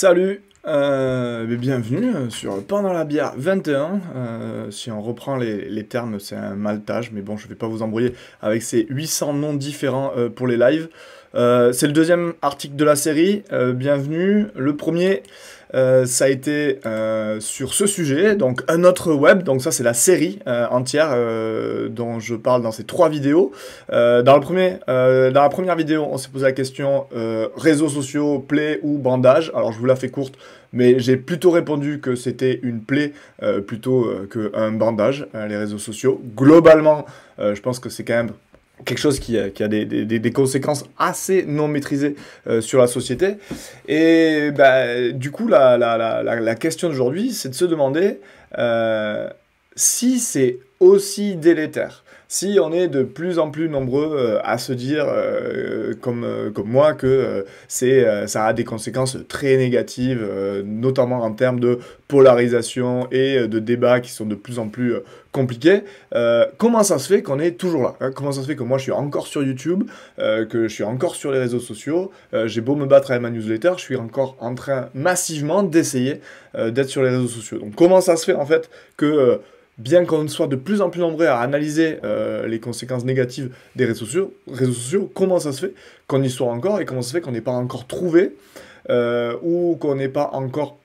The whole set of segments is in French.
Salut, euh, bienvenue sur Pendant la bière 21. Euh, si on reprend les, termes, c'est un maltage, mais bon, je vais pas vous embrouiller avec ces 800 noms différents euh, pour les lives. C'est le deuxième article de la série. bienvenue. Le premier, euh, ça a été euh, sur ce sujet, donc un autre web, donc ça c'est la série euh, entière dont je parle dans ces trois vidéos. dans, le premier, dans la première vidéo, on s'est posé la question réseaux sociaux, play ou bandage. Alors je vous la fais courte, mais j'ai plutôt répondu que c'était une plaie plutôt qu'un bandage, les réseaux sociaux. Globalement, je pense que c'est quand même quelque chose qui, a, des, conséquences assez non maîtrisées euh, sur la société. Et bah, du coup, la question d'aujourd'hui, c'est de se demander euh, si c'est aussi délétère si on est de plus en plus nombreux euh, à se dire, euh, comme, euh, comme moi, que ça a des conséquences très négatives, notamment en termes de polarisation et de débats qui sont de plus en plus compliqués, comment ça se fait qu'on est toujours là hein? Comment ça se fait que moi je suis encore sur YouTube, que je suis encore sur les réseaux sociaux, j'ai beau me battre avec ma newsletter, je suis encore en train massivement d'essayer d'être sur les réseaux sociaux. Donc comment ça se fait en fait que bien qu'on soit de plus en plus nombreux à analyser euh, les conséquences négatives des réseaux sociaux, réseaux sociaux, comment ça se fait qu'on y soit encore et comment ça se fait qu'on n'ait pas encore trouvé euh, ou qu'on n'ait pas encore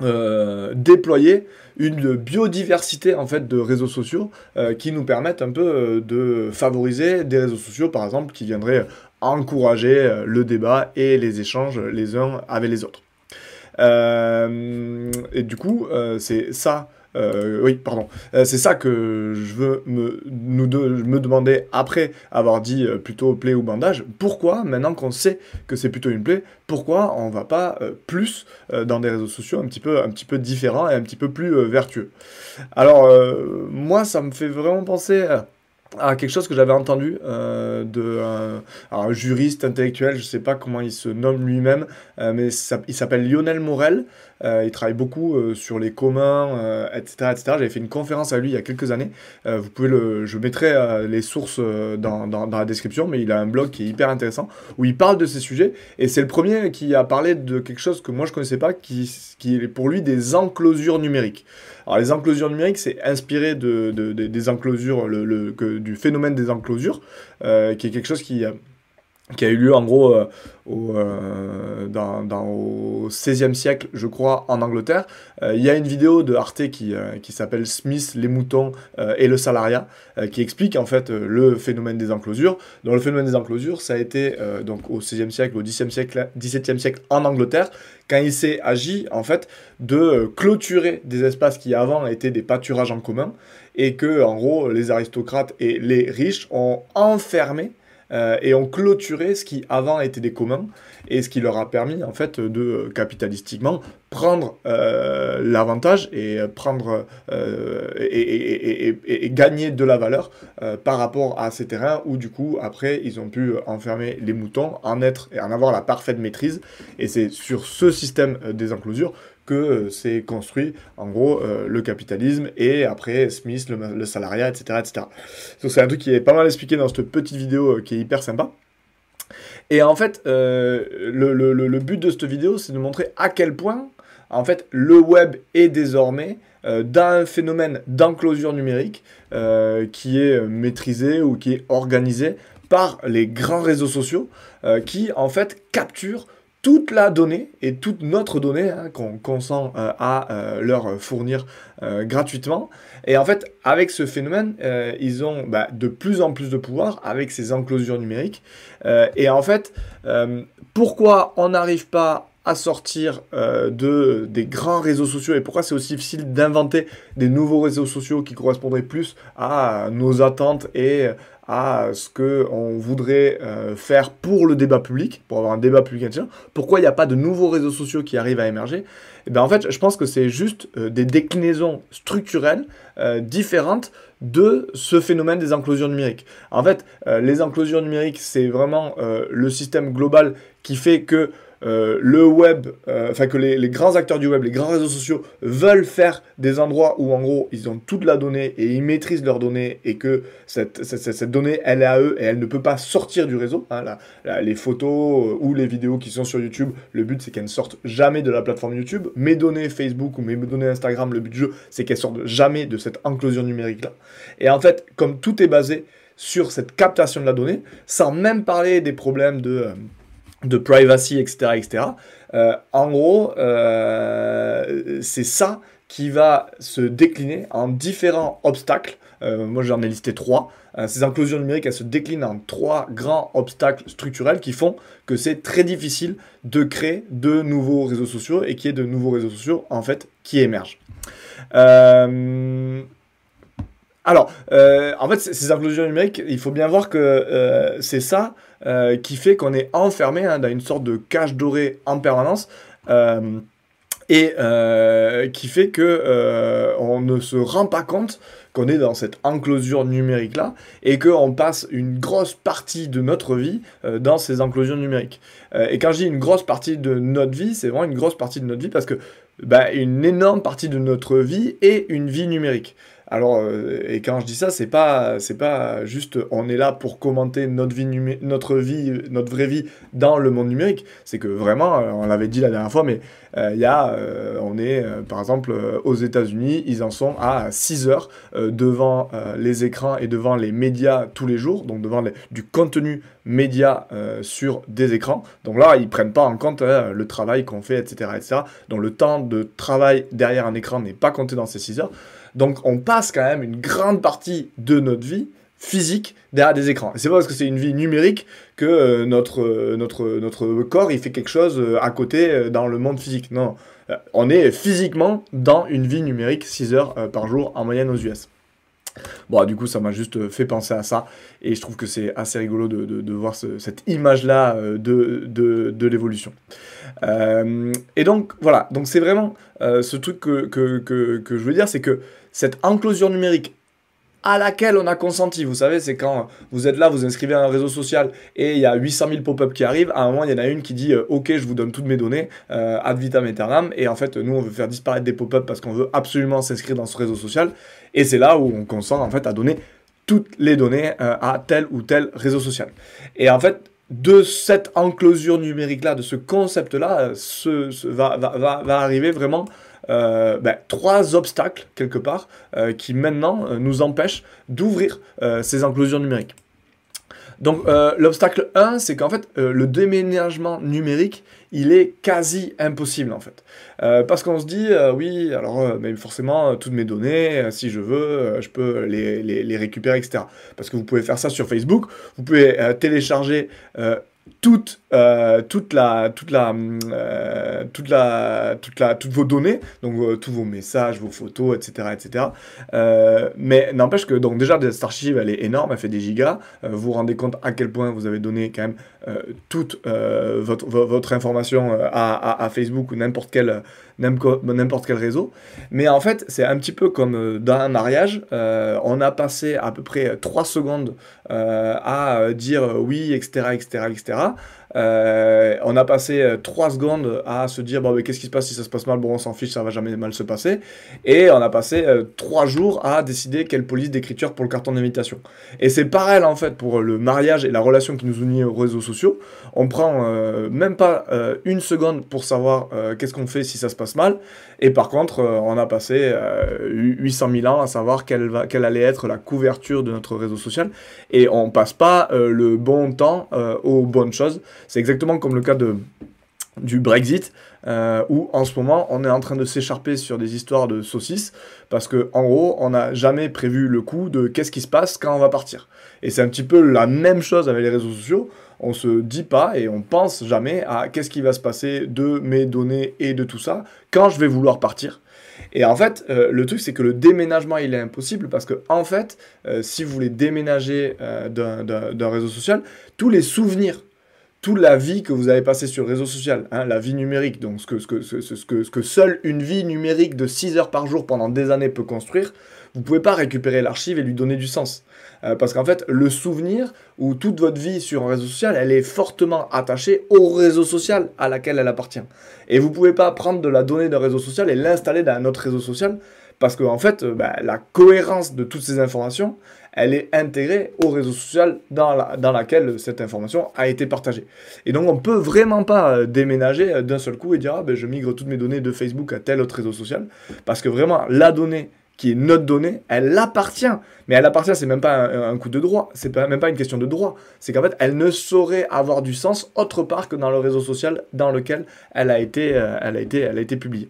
euh, déployé une biodiversité en fait de réseaux sociaux qui nous permettent un peu de favoriser des réseaux sociaux par exemple qui viendraient encourager le débat et les échanges les uns avec les autres. et du coup, c'est ça euh, oui, pardon. Euh, c'est ça que je veux me, demander après avoir dit euh, plutôt plaie ou bandage. Pourquoi, maintenant qu'on sait que c'est plutôt une plaie, pourquoi on va pas plus dans des réseaux sociaux un petit peu, un petit peu différents et un petit peu plus vertueux? Alors, moi, ça me fait vraiment penser quelque chose que j'avais entendu euh, de un, juriste intellectuel, je ne sais pas comment il se nomme lui-même, euh, mais il s'appelle Lionel Morel. Euh, il travaille beaucoup sur les communs, etc., etc. J'avais fait une conférence à lui il y a quelques années. vous pouvez le, je mettrai les sources dans, dans, dans, la description, mais il a un blog qui est hyper intéressant où il parle de ces sujets. Et c'est le premier qui a parlé de quelque chose que moi je connaissais pas, qui, qui est pour lui des enclosures numériques. Alors les enclosures numériques, c'est inspiré de, des enclosures, le, du phénomène des enclosures, euh, qui est quelque chose qui, qui a eu lieu en gros euh, au, euh, dans, dans, au 16e siècle, je crois, en Angleterre. Euh, il y a une vidéo de Arte qui, s'appelle Smith, les moutons et le salariat, qui explique en fait le phénomène des enclosures. Dans le phénomène des enclosures, ça a été donc au 16e siècle, au 10e siècle, 17e siècle en Angleterre, quand il s'est agi en fait de clôturer des espaces qui avant étaient des pâturages en commun et que en gros les aristocrates et les riches ont enfermé euh, et ont clôturé ce qui avant était des communs et ce qui leur a permis en fait de euh, capitalistiquement prendre euh, l'avantage et prendre et, gagner de la valeur par rapport à ces terrains où du coup après ils ont pu enfermer les moutons, en être et en avoir la parfaite maîtrise. Et c'est sur ce système des enclosures que euh, c'est construit, en gros, euh, le capitalisme et après Smith, le, salariat, etc. etc. Donc c'est un truc qui est pas mal expliqué dans cette petite vidéo euh, qui est hyper sympa. Et en fait, le, but de cette vidéo, c'est de montrer à quel point, en fait, le web est désormais d'un phénomène d'enclosure numérique qui est maîtrisé ou qui est organisé par les grands réseaux sociaux qui, en fait, capturent toute la donnée et toute notre donnée hein, qu'on consent euh, à euh, leur fournir euh, gratuitement. Et en fait, avec ce phénomène, ils ont bah, de plus en plus de pouvoir avec ces enclosures numériques. et en fait, pourquoi on n'arrive pas à sortir de, des grands réseaux sociaux. Et pourquoi c'est aussi difficile d'inventer des nouveaux réseaux sociaux qui correspondraient plus à nos attentes et à ce qu'on voudrait euh, faire pour le débat public, pour avoir un débat public intelligent, pourquoi il n'y a pas de nouveaux réseaux sociaux qui arrivent à émerger? Et eh bien En fait, je pense que c'est juste euh, des déclinaisons structurelles euh, différentes de ce phénomène des enclosures numériques. En fait, les enclosures numériques, c'est vraiment le système global qui fait que euh, le web, euh, enfin que les, grands acteurs du web, les grands réseaux sociaux veulent faire des endroits où en gros ils ont toute la donnée et ils maîtrisent leurs données et que cette, cette, donnée elle est à eux et elle ne peut pas sortir du réseau. Hein, les photos ou les vidéos qui sont sur YouTube, le but c'est qu'elles ne sortent jamais de la plateforme YouTube. Mes données Facebook ou mes données Instagram, le but du jeu c'est qu'elles sortent jamais de cette enclosure numérique là. Et en fait, comme tout est basé sur cette captation de la donnée, sans même parler des problèmes de, euh, de privacy, etc. etc. Euh, en gros, euh, c'est ça qui va se décliner en différents obstacles. moi, j'en ai listé trois. ces inclusions numériques, elles se déclinent en trois grands obstacles structurels qui font que c'est très difficile de créer de nouveaux réseaux sociaux et qu'il y ait de nouveaux réseaux sociaux, en fait, qui émergent. Alors, euh, en fait, ces implosions numériques, il faut bien voir que euh, c'est ça euh, qui fait qu'on est enfermé hein, dans une sorte de cage dorée en permanence et qui fait que on ne se rend pas compte qu'on est dans cette enclosure numérique là et qu'on passe une grosse partie de notre vie dans ces enclosures numériques. et quand je dis une grosse partie de notre vie, c'est vraiment une grosse partie de notre vie parce que bah, une énorme partie de notre vie est une vie numérique. Alors, euh, et quand je dis ça, c'est pas, c'est pas juste on est là pour commenter notre vie, notre vie, notre vraie vie dans le monde numérique. C'est que vraiment, euh, on l'avait dit la dernière fois, mais euh, il y a, on est par exemple aux États-Unis, ils en sont à 6 heures devant les écrans et devant les médias tous les jours, donc devant du contenu média sur des écrans. Donc là, ils prennent pas en compte le travail qu'on fait, etc., etc. Donc le temps de travail derrière un écran n'est pas compté dans ces 6 heures. Donc on passe quand même une grande partie de notre vie physique derrière des écrans. C'est pas parce que c'est une vie numérique que euh, notre, euh, notre, notre corps il fait quelque chose euh, à côté dans le monde physique. Non, on est physiquement dans une vie numérique 6 heures par jour en moyenne aux US. Bon, du coup, ça m'a juste fait penser à ça, et je trouve que c'est assez rigolo de, de, voir cette image-là de, de l'évolution. et donc, voilà, donc c'est vraiment ce truc que, que, que je veux dire, c'est que cette enclosure numérique à laquelle on a consenti. Vous savez, c'est quand vous êtes là, vous inscrivez à un réseau social et il y a 800 000 pop-up qui arrivent. À un moment, il y en a une qui dit euh, Ok, je vous donne toutes mes données, euh, ad vitam aeternam. Et en fait, nous, on veut faire disparaître des pop-up parce qu'on veut absolument s'inscrire dans ce réseau social. Et c'est là où on consent en fait à donner toutes les données euh, à tel ou tel réseau social. Et en fait, de cette enclosure numérique-là, de ce concept-là, ce, va, va, va, arriver vraiment euh, ben, trois obstacles, quelque part, euh, qui maintenant euh, nous empêchent d'ouvrir ces enclosures numériques. Donc l'obstacle 1, c'est qu'en fait le déménagement numérique, il est quasi impossible en fait. parce qu'on se dit, oui, alors forcément, toutes mes données, si je veux, je peux les, les, récupérer, etc. Parce que vous pouvez faire ça sur Facebook, vous pouvez télécharger toute, euh, toute la, toute la, euh, toute la, toute la, toutes vos données, donc euh, tous vos messages, vos photos, etc., etc. mais n'empêche que donc déjà cette archive elle est énorme, elle fait des gigas. vous vous rendez compte à quel point vous avez donné quand même toute votre, votre information à, à, Facebook ou n'importe quel n'importe quel réseau. Mais en fait, c'est un petit peu comme dans un mariage. on a passé à peu près 3 secondes à dire oui, etc., etc., etc. Euh, on a passé 3 euh, secondes à se dire bon, mais qu'est-ce qui se passe si ça se passe mal? Bon, on s'en fiche, ça va jamais mal se passer. Et on a passé 3 euh, jours à décider quelle police d'écriture pour le carton d'invitation. Et c'est pareil en fait pour le mariage et la relation qui nous unit aux réseaux sociaux. On prend même pas une seconde pour savoir qu'est-ce qu'on fait si ça se passe mal. Et par contre, on a passé 800 000 ans à savoir quelle, allait être la couverture de notre réseau social. Et on passe pas le bon temps aux bonnes choses. C'est exactement comme le cas de, du Brexit, euh, où en ce moment on est en train de s'écharper sur des histoires de saucisses, parce que en gros on n'a jamais prévu le coup de qu'est-ce qui se passe quand on va partir. Et c'est un petit peu la même chose avec les réseaux sociaux. On se dit pas et on pense jamais à qu'est-ce qui va se passer de mes données et de tout ça quand je vais vouloir partir. Et en fait, euh, le truc, c'est que le déménagement, il est impossible parce que, en fait, euh, si vous voulez déménager d'un réseau social, tous les souvenirs toute la vie que vous avez passée sur le réseau social, hein, la vie numérique, donc ce que, ce, que, ce, que, ce que seule une vie numérique de 6 heures par jour pendant des années peut construire, vous pouvez pas récupérer l'archive et lui donner du sens. Euh, parce qu'en fait, le souvenir ou toute votre vie sur un réseau social, elle est fortement attachée au réseau social à laquelle elle appartient. Et vous pouvez pas prendre de la donnée d'un réseau social et l'installer dans un autre réseau social parce qu'en en fait, euh, bah, la cohérence de toutes ces informations, elle est intégrée au réseau social dans, la, dans laquelle cette information a été partagée. Et donc on ne peut vraiment pas euh, déménager d'un seul coup et dire ah, ben, je migre toutes mes données de Facebook à tel autre réseau social, parce que vraiment la donnée qui est notre donnée, elle appartient. Mais elle appartient, c'est même pas un, coup de droit, c'est même pas une question de droit. C'est qu'en fait, elle ne saurait avoir du sens autre part que dans le réseau social dans lequel elle a été, euh, elle a été, elle a été publiée.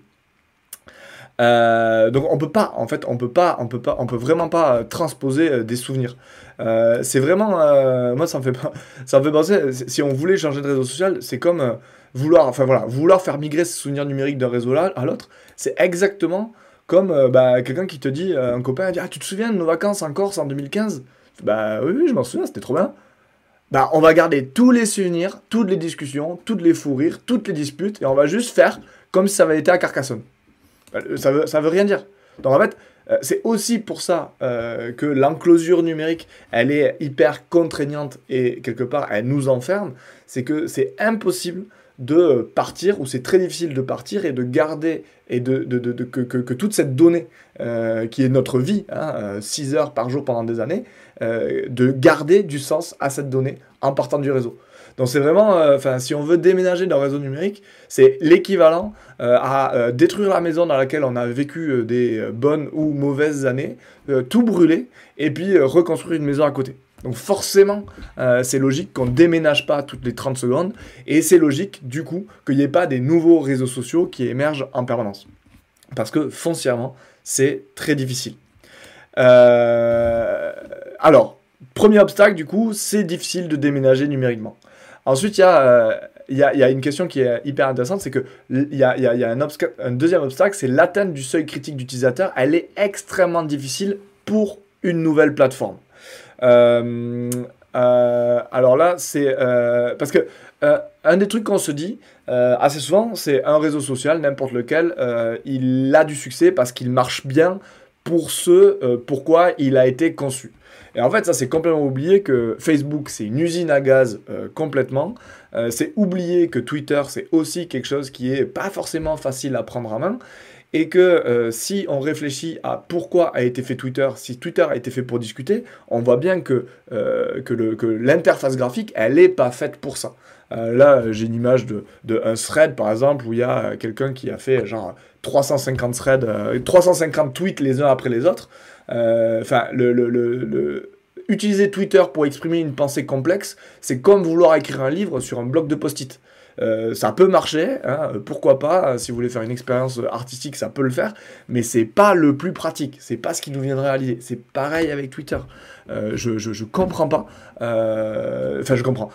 Euh, donc on peut pas, en fait, on peut pas, on peut pas, on peut vraiment pas euh, transposer des souvenirs. c'est vraiment, moi ça me fait pas, ça me fait penser. Si on voulait changer de réseau social, c'est comme vouloir, enfin voilà, vouloir faire migrer ses souvenirs numériques d'un réseau là à l'autre, c'est exactement comme bah, quelqu'un qui te dit, un copain dit, ah tu te souviens de nos vacances en Corse en 2015 Bah oui, je m'en souviens, c'était trop bien. Bah, on va garder tous les souvenirs, toutes les discussions, toutes les fous rires, toutes les disputes, et on va juste faire comme si ça avait été à Carcassonne. Euh, ça veut, ça veut rien dire. Donc en fait, euh, c'est aussi pour ça euh, que l'enclosure numérique, elle est hyper contraignante et quelque part, elle nous enferme. C'est que c'est impossible de partir, ou c'est très difficile de partir et de garder, et de, de, de, que, que, toute cette donnée qui est notre vie, 6 hein, heures par jour pendant des années, de garder du sens à cette donnée en partant du réseau. Donc c'est vraiment, euh, si on veut déménager le réseau numérique, c'est l'équivalent euh, à euh, détruire la maison dans laquelle on a vécu des bonnes ou mauvaises années, tout brûler, et puis reconstruire une maison à côté. Donc forcément, c'est logique qu'on ne déménage pas toutes les 30 secondes, et c'est logique du coup qu'il n'y ait pas des nouveaux réseaux sociaux qui émergent en permanence. Parce que foncièrement, c'est très difficile. alors, premier obstacle du coup, c'est difficile de déménager numériquement. Ensuite, euh, il y, a, une question qui est hyper intéressante, c'est qu'il y a, y a un, deuxième obstacle, c'est l'atteinte du seuil critique d'utilisateur. Elle est extrêmement difficile pour une nouvelle plateforme. Euh, euh, alors là, c'est parce que un des trucs qu'on se dit assez souvent, c'est un réseau social, n'importe lequel, il a du succès parce qu'il marche bien pour ce pourquoi il a été conçu. Et en fait, ça, c'est complètement oublié que Facebook, c'est une usine à gaz euh, complètement. Euh, c'est oublier que Twitter, c'est aussi quelque chose qui est pas forcément facile à prendre en main. Et que euh, si on réfléchit à pourquoi a été fait Twitter, si Twitter a été fait pour discuter, on voit bien que, que l'interface graphique, elle n'est pas faite pour ça. là, j'ai une image de, de, un thread, par exemple, où il y a quelqu'un qui a fait genre 350 threads, 350 tweets les uns après les autres. Euh, enfin, utiliser Twitter pour exprimer une pensée complexe, c'est comme vouloir écrire un livre sur un bloc de post-it. Euh, ça peut marcher, hein, pourquoi pas, si vous voulez faire une expérience artistique, ça peut le faire, mais c'est pas le plus pratique, c'est pas ce qui nous viendrait à l'idée. C'est pareil avec Twitter. Euh, je, je, comprends pas. Enfin, je comprends.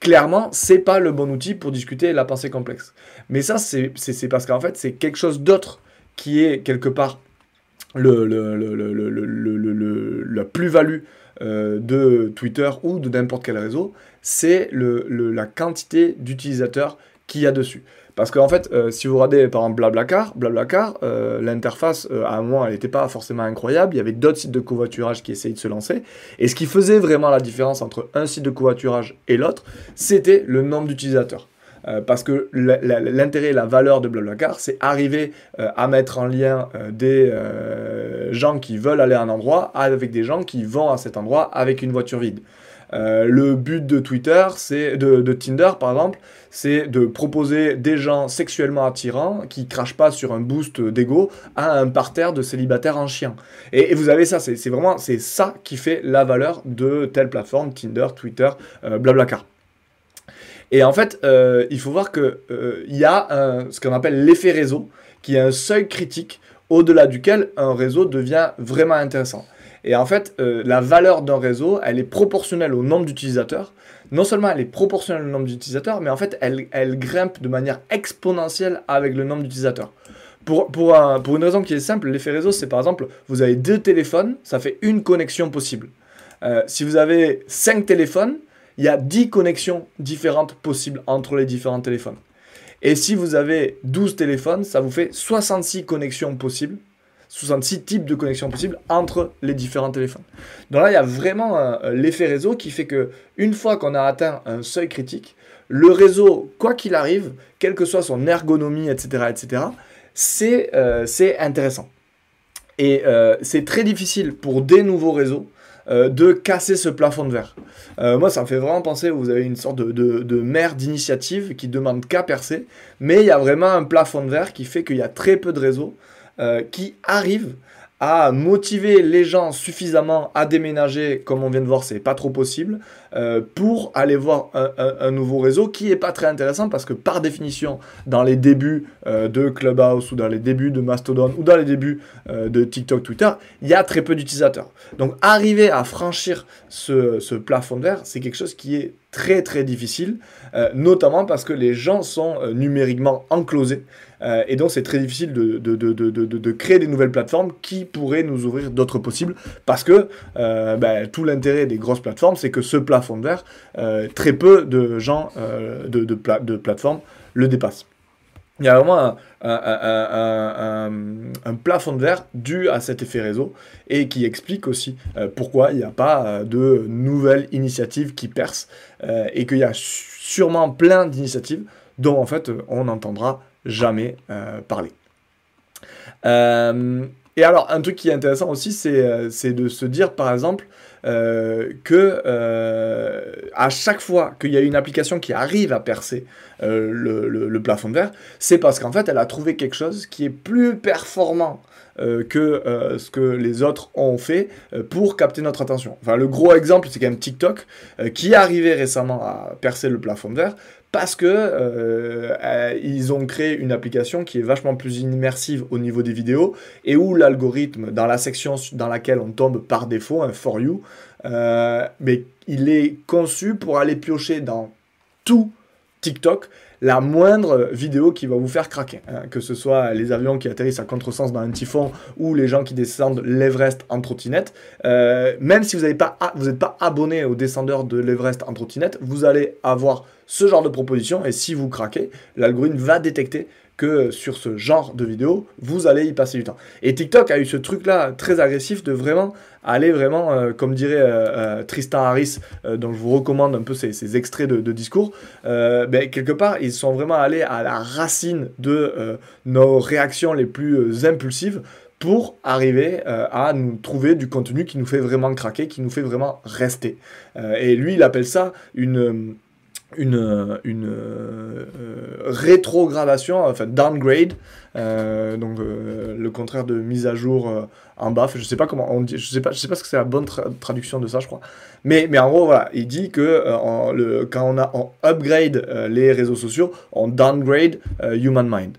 clairement, c'est pas le bon outil pour discuter la pensée complexe. Mais ça, c'est parce qu'en fait, c'est quelque chose d'autre qui est quelque part le, le, la plus-value euh, de Twitter ou de n'importe quel réseau, c'est la quantité d'utilisateurs qu'il y a dessus. Parce qu'en fait, euh, si vous regardez par exemple Blablacar, Blablacar, euh, l'interface à un moment elle n'était pas forcément incroyable. Il y avait d'autres sites de covoiturage qui essayaient de se lancer. Et ce qui faisait vraiment la différence entre un site de covoiturage et l'autre, c'était le nombre d'utilisateurs. Euh, parce que l'intérêt la valeur de Blablacar, c'est arriver euh, à mettre en lien euh, des gens qui veulent aller à un endroit avec des gens qui vont à cet endroit avec une voiture vide. le but de Twitter, c'est de, Tinder par exemple, c'est de proposer des gens sexuellement attirants qui crachent pas sur un boost d'ego à un parterre de célibataires en chien. Et, vous avez ça, c'est vraiment c'est ça qui fait la valeur de telle plateforme, Tinder, Twitter, Blablacar. Et en fait, euh, il faut voir qu'il euh, y a ce qu'on appelle l'effet réseau, qui est un seuil critique au-delà duquel un réseau devient vraiment intéressant. Et en fait, euh, la valeur d'un réseau, elle est proportionnelle au nombre d'utilisateurs. Non seulement elle est proportionnelle au nombre d'utilisateurs, mais en fait, elle, grimpe de manière exponentielle avec le nombre d'utilisateurs. Pour, pour, pour, une raison qui est simple, l'effet réseau, c'est par exemple, vous avez deux téléphones, ça fait une connexion possible. si vous avez cinq téléphones, il y a 10 connexions différentes possibles entre les différents téléphones. Et si vous avez 12 téléphones, ça vous fait 66 connexions possibles. 66 types de connexions possibles entre les différents téléphones. Donc là, il y a vraiment euh, l'effet réseau qui fait que une fois qu'on a atteint un seuil critique, le réseau, quoi qu'il arrive, quelle que soit son ergonomie, etc., etc., euh, c'est intéressant. Et euh, c'est très difficile pour des nouveaux réseaux de casser ce plafond de verre. moi, ça me fait vraiment penser, vous avez une sorte de, de, d'initiative qui demande qu'à percer, mais il y a vraiment un plafond de verre qui fait qu'il y a très peu de réseaux euh, qui arrive à motiver les gens suffisamment à déménager, comme on vient de voir, c'est pas trop possible, euh, pour aller voir un, nouveau réseau qui est pas très intéressant parce que par définition, dans les débuts euh, de Clubhouse ou dans les débuts de Mastodon ou dans les débuts de TikTok, Twitter, il y a très peu d'utilisateurs. Donc arriver à franchir ce, ce plafond verre, c'est quelque chose qui est très très difficile, notamment parce que les gens sont numériquement enclosés. Euh, et donc, c'est très difficile de, de, de, de, créer des nouvelles plateformes qui pourraient nous ouvrir d'autres possibles. Parce que euh, ben, tout l'intérêt des grosses plateformes, c'est que ce plafond de verre, euh, très peu de gens de, de, de plateformes le dépassent. Il y a vraiment un, un, plafond de verre dû à cet effet réseau et qui explique aussi pourquoi il n'y a pas de nouvelles initiatives qui percent et qu'il y a sûrement plein d'initiatives dont en fait on entendra jamais euh, parler. Euh, et alors, un truc qui est intéressant aussi, c'est euh, de se dire, par exemple, que à chaque fois qu'il y a une application qui arrive à percer le, plafond de verre, c'est parce qu'en fait, elle a trouvé quelque chose qui est plus performant que ce que les autres ont fait pour capter notre attention. Enfin, le gros exemple, c'est quand même TikTok, qui est arrivé récemment à percer le plafond de verre parce que euh, euh, ils ont créé une application qui est vachement plus immersive au niveau des vidéos et où l'algorithme dans la section dans laquelle on tombe par défaut un for you euh, mais il est conçu pour aller piocher dans tout TikTok la moindre vidéo qui va vous faire craquer. Hein. que ce soit les avions qui atterrissent à contresens dans un typhon ou les gens qui descendent l'Everest en trottinette. même si vous n'êtes pas, pas abonné aux descendeurs de l'Everest en trottinette, vous allez avoir ce genre de proposition et si vous craquez, l'algorithme va détecter que sur ce genre de vidéo, vous allez y passer du temps. Et TikTok a eu ce truc-là très agressif de vraiment aller vraiment, euh, comme dirait euh, euh, Tristan Harris, dont je vous recommande un peu ces, extraits de, discours, ben, quelque part, ils sont vraiment allés à la racine de nos réactions les plus impulsives pour arriver à nous trouver du contenu qui nous fait vraiment craquer, qui nous fait vraiment rester. et lui, il appelle ça une une, une euh, rétrogradation, enfin downgrade, euh, donc euh, le contraire de mise à jour en bas. Je sais pas comment on dit, je sais pas, je sais pas ce que c'est la bonne traduction de ça, je crois. Mais, mais en gros, voilà, il dit que le, quand on a on upgrade les réseaux sociaux, on downgrade human mind.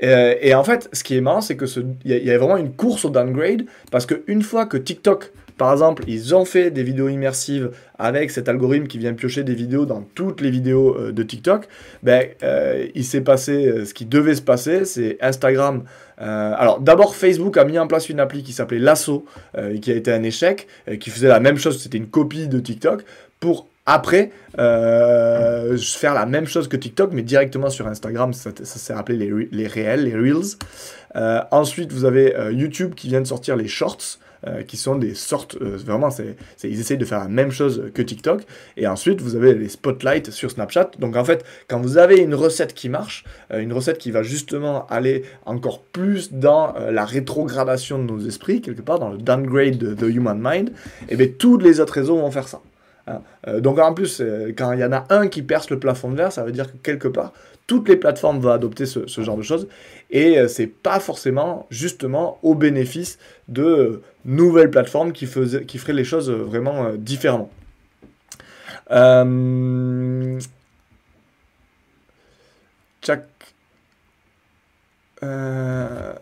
Et, en fait, ce qui est marrant, c'est que il y, y, a vraiment une course au downgrade parce qu'une fois que TikTok par exemple, ils ont fait des vidéos immersives avec cet algorithme qui vient piocher des vidéos dans toutes les vidéos euh, de TikTok. Ben, euh, il s'est passé euh, ce qui devait se passer, c'est Instagram. alors d'abord, Facebook a mis en place une appli qui s'appelait Lasso, qui a été un échec, qui faisait la même chose, c'était une copie de TikTok, pour après faire la même chose que TikTok, mais directement sur Instagram, ça, s'est appelé les, les réels, les Reels. ensuite, vous avez YouTube qui vient de sortir les Shorts. Euh, qui sont des sortes, euh, vraiment, ils essayent de faire la même chose que TikTok. Et ensuite, vous avez les spotlights sur Snapchat. Donc en fait, quand vous avez une recette qui marche, euh, une recette qui va justement aller encore plus dans la rétrogradation de nos esprits, quelque part, dans le downgrade de the human mind, et eh bien tous les autres réseaux vont faire ça. Hein. donc en plus, quand il y en a un qui perce le plafond de verre, ça veut dire que quelque part, toutes les plateformes vont adopter ce, genre de choses et euh, c'est pas forcément justement au bénéfice de nouvelles plateformes qui, faisaient, qui feraient les choses vraiment euh, différemment. Euh... Euh,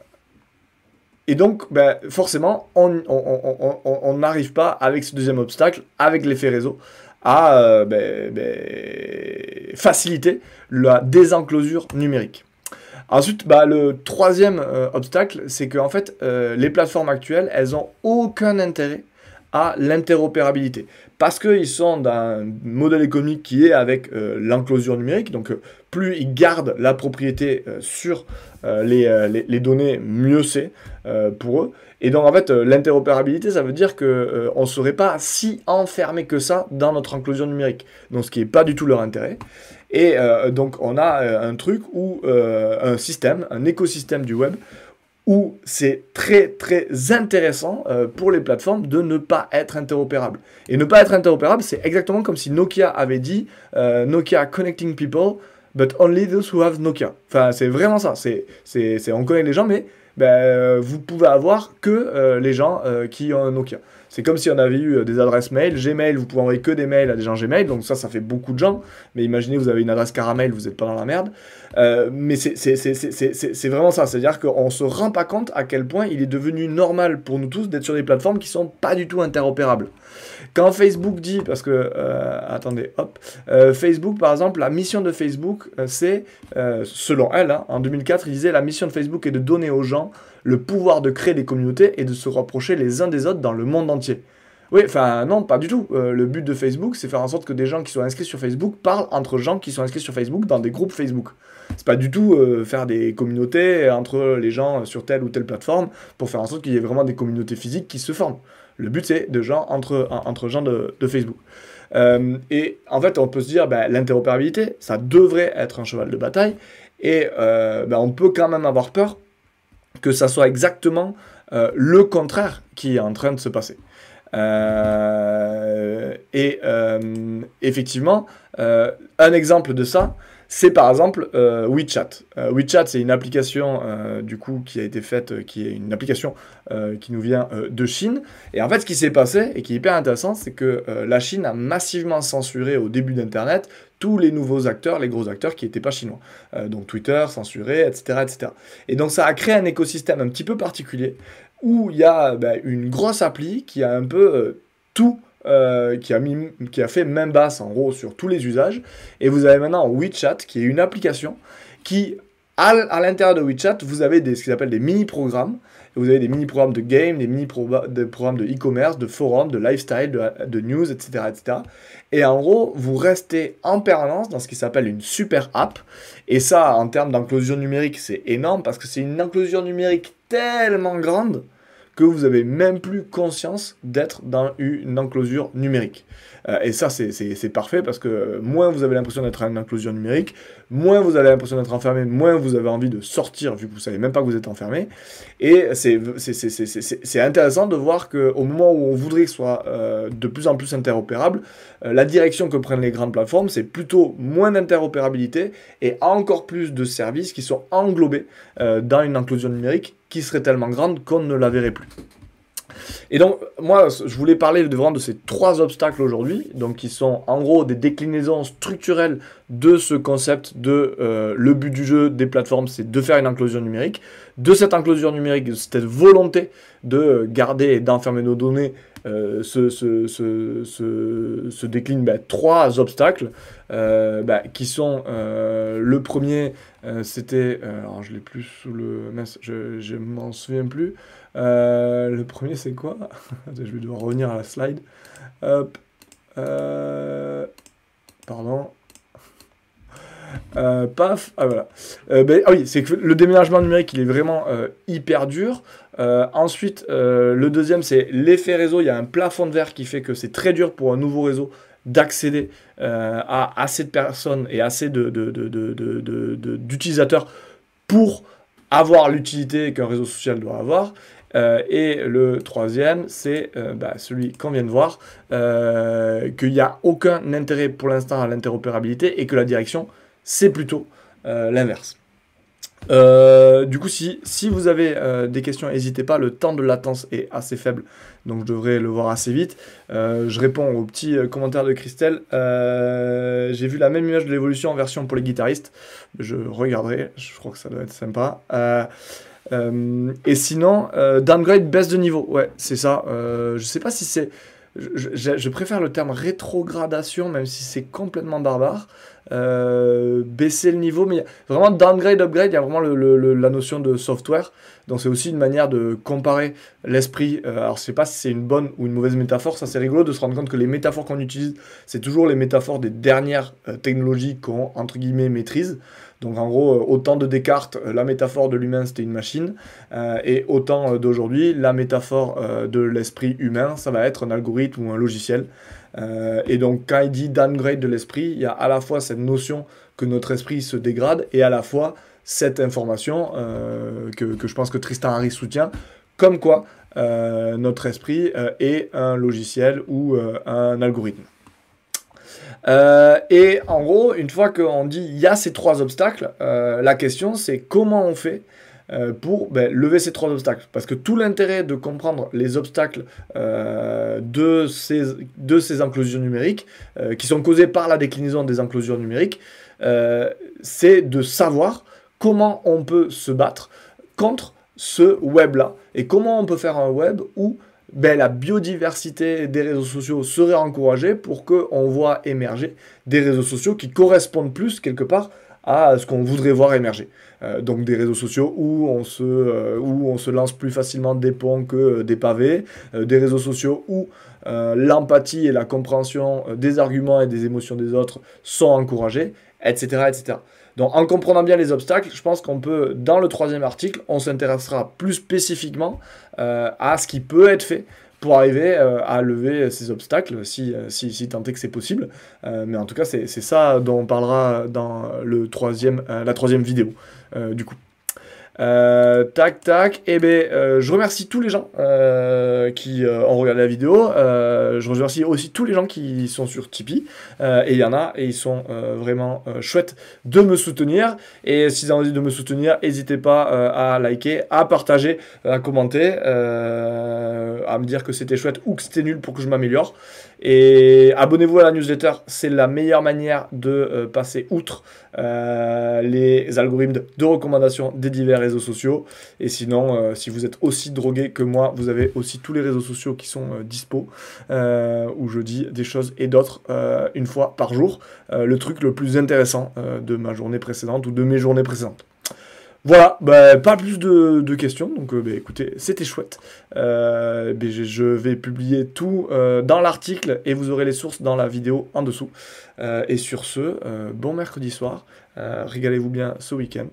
et donc, ben, forcément, on n'arrive pas avec ce deuxième obstacle, avec l'effet réseau, à euh, ben, ben, faciliter la désenclosure numérique. Ensuite, le troisième euh, obstacle, c'est que fait, euh, les plateformes actuelles, elles n'ont aucun intérêt à l'interopérabilité. Parce qu'ils sont dans un modèle économique qui est avec l'enclosure numérique, donc plus ils gardent la propriété sur les, données, mieux c'est pour eux. Et donc en fait, l'interopérabilité, ça veut dire qu'on ne serait pas si enfermé que ça dans notre enclosure numérique. Donc ce qui n'est pas du tout leur intérêt. Et euh, donc on a euh, un truc où euh, un système, un écosystème du web où c'est très très intéressant pour les plateformes de ne pas être interopérable. Et ne pas être interopérable, c'est exactement comme si Nokia avait dit Nokia connecting people, but only those who have Nokia. Enfin, c'est vraiment ça. C'est, c'est, on connaît les gens, mais ben, vous pouvez avoir que les gens qui ont un Nokia. C'est comme si on avait eu euh, des adresses mail. Gmail, vous pouvez envoyer que des mails à des gens Gmail, donc ça, ça fait beaucoup de gens. Mais imaginez, vous avez une adresse caramel, vous n'êtes pas dans la merde. Euh, mais c'est vraiment ça. C'est-à-dire qu'on ne se rend pas compte à quel point il est devenu normal pour nous tous d'être sur des plateformes qui sont pas du tout interopérables. Quand Facebook dit, parce que, euh, attendez, hop, Facebook, par exemple, la mission de Facebook, c'est, selon elle, hein, en 2004, il disait la mission de Facebook est de donner aux gens le pouvoir de créer des communautés et de se rapprocher les uns des autres dans le monde entier. Oui, enfin non, pas du tout. Euh, le but de Facebook, c'est faire en sorte que des gens qui sont inscrits sur Facebook parlent entre gens qui sont inscrits sur Facebook dans des groupes Facebook. C'est pas du tout euh, faire des communautés entre les gens sur telle ou telle plateforme pour faire en sorte qu'il y ait vraiment des communautés physiques qui se forment. Le but, c'est de gens entre, entre gens de, Facebook. Euh, et en fait, on peut se dire, ben, l'interopérabilité, ça devrait être un cheval de bataille. Et ben, on peut quand même avoir peur que ça soit exactement euh, le contraire qui est en train de se passer. Euh, et euh, effectivement, un exemple de ça, c'est par exemple WeChat. WeChat, c'est une application du coup qui a été faite, qui est une application qui nous vient de Chine. Et en fait, ce qui s'est passé et qui est hyper intéressant, c'est que la Chine a massivement censuré au début d'Internet tous les nouveaux acteurs, les gros acteurs qui n'étaient pas chinois. Euh, donc Twitter, censuré, etc., etc. Et donc ça a créé un écosystème un petit peu particulier où il y a bah, une grosse appli qui a un peu euh, tout, euh, qui, a mis, qui a fait main basse en gros sur tous les usages. Et vous avez maintenant WeChat qui est une application qui, à, l'intérieur de WeChat, vous avez des, ce qu'ils appellent des mini-programmes vous avez des mini-programmes de game, des mini-programmes de e-commerce, de forum, de lifestyle, de, news, etc., etc. Et en gros, vous restez en permanence dans ce qui s'appelle une super app. Et ça, en termes d'enclosure numérique, c'est énorme parce que c'est une enclosure numérique tellement grande que vous avez même plus conscience d'être dans une enclosure numérique. Euh, et ça, c'est parfait parce que moins vous avez l'impression d'être une enclosure numérique, moins vous avez l'impression d'être enfermé, moins vous avez envie de sortir vu que vous savez même pas que vous êtes enfermé. Et c'est intéressant de voir qu'au moment où on voudrait que ce soit euh, de plus en plus interopérable, euh, la direction que prennent les grandes plateformes, c'est plutôt moins d'interopérabilité et encore plus de services qui sont englobés dans une enclosure numérique qui serait tellement grande qu'on ne la verrait plus. Et donc, moi, je voulais parler de, vraiment de ces trois obstacles aujourd'hui, donc qui sont en gros des déclinaisons structurelles de ce concept de euh, le but du jeu des plateformes, c'est de faire une enclosure numérique. De cette enclosure numérique, cette volonté de garder et d'enfermer nos données, euh, se, se, se, décline bah, trois obstacles euh, bah, qui sont le premier, c'était, alors je l'ai plus sous le, je, je m'en souviens plus. Euh, le premier, c'est quoi? Je vais devoir revenir à la slide. Euh, pardon. Euh, paf, ah voilà. Ben, ah oui, c'est que le déménagement numérique, il est vraiment hyper dur. ensuite, le deuxième, c'est l'effet réseau. Il y a un plafond de verre qui fait que c'est très dur pour un nouveau réseau d'accéder à assez de personnes et assez d'utilisateurs de, pour avoir l'utilité qu'un réseau social doit avoir. Euh, et le troisième, c'est euh, bah, celui qu'on vient de voir, euh, qu'il n'y a aucun intérêt pour l'instant à l'interopérabilité et que la direction, c'est plutôt l'inverse. du coup, si, si vous avez des questions, n'hésitez pas, le temps de latence est assez faible, donc je devrais le voir assez vite. je réponds au petit commentaire de Christelle. J'ai vu la même image de l'évolution en version pour les guitaristes. Je regarderai, je crois que ça doit être sympa. Euh, et sinon, euh, downgrade, baisse de niveau. Ouais, c'est ça. Euh, je sais pas si c'est je, préfère le terme rétrogradation, même si c'est complètement barbare. Euh, baisser le niveau, mais vraiment downgrade, upgrade, il y a vraiment la notion de software. Donc c'est aussi une manière de comparer l'esprit. Euh, alors je sais pas si c'est une bonne ou une mauvaise métaphore, ça c'est rigolo de se rendre compte que les métaphores qu'on utilise, c'est toujours les métaphores des dernières euh, technologies qu'on entre guillemets maîtrise. Donc en gros, autant de Descartes, la métaphore de l'humain c'était une machine, et autant d'aujourd'hui, la métaphore de l'esprit humain, ça va être un algorithme ou un logiciel. Et donc quand il dit downgrade de l'esprit, il y a à la fois cette notion que notre esprit se dégrade, et à la fois cette information que, que, je pense que Tristan Harris soutient, comme quoi notre esprit est un logiciel ou un algorithme. Euh, et en gros, une fois qu'on dit il y a ces trois obstacles, euh, la question c'est comment on fait euh, pour ben, lever ces trois obstacles. Parce que tout l'intérêt de comprendre les obstacles de, ces, de ces enclosures numériques, qui sont causées par la déclinaison des enclosures numériques, c'est de savoir comment on peut se battre contre ce web-là. Et comment on peut faire un web où ben, la biodiversité des réseaux sociaux serait encouragée pour qu'on voit émerger des réseaux sociaux qui correspondent plus quelque part à ce qu'on voudrait voir émerger. Euh, donc des réseaux sociaux où on, se, euh, où on se lance plus facilement des ponts que euh, des pavés, des réseaux sociaux où l'empathie et la compréhension des arguments et des émotions des autres sont encouragées, etc. etc. Donc en comprenant bien les obstacles, je pense qu'on peut, dans le troisième article, on s'intéressera plus spécifiquement à ce qui peut être fait pour arriver euh, à lever ces obstacles, si, euh, si, si tant est que c'est possible. mais en tout cas, c'est ça dont on parlera dans le troisième, la troisième vidéo, du coup. Euh, tac, tac. Et eh ben, euh, je remercie tous les gens euh, qui ont regardé la vidéo. je remercie aussi tous les gens qui sont sur Tipeee. et il y en a, et ils sont vraiment chouettes de me soutenir. Et si vous avez envie de me soutenir, n'hésitez pas à liker, à partager, à commenter, à me dire que c'était chouette ou que c'était nul pour que je m'améliore. Et abonnez-vous à la newsletter, c'est la meilleure manière de passer outre les algorithmes de recommandation des divers réseaux sociaux. Et sinon, euh, si vous êtes aussi drogué que moi, vous avez aussi tous les réseaux sociaux qui sont dispo, où je dis des choses et d'autres une fois par jour. le truc le plus intéressant de ma journée précédente ou de mes journées précédentes. Voilà, bah, pas plus de, questions, donc euh, bah, écoutez, c'était chouette. Euh, bah, je vais publier tout euh, dans l'article et vous aurez les sources dans la vidéo en dessous. et sur ce, bon mercredi soir, régalez-vous bien ce week-end.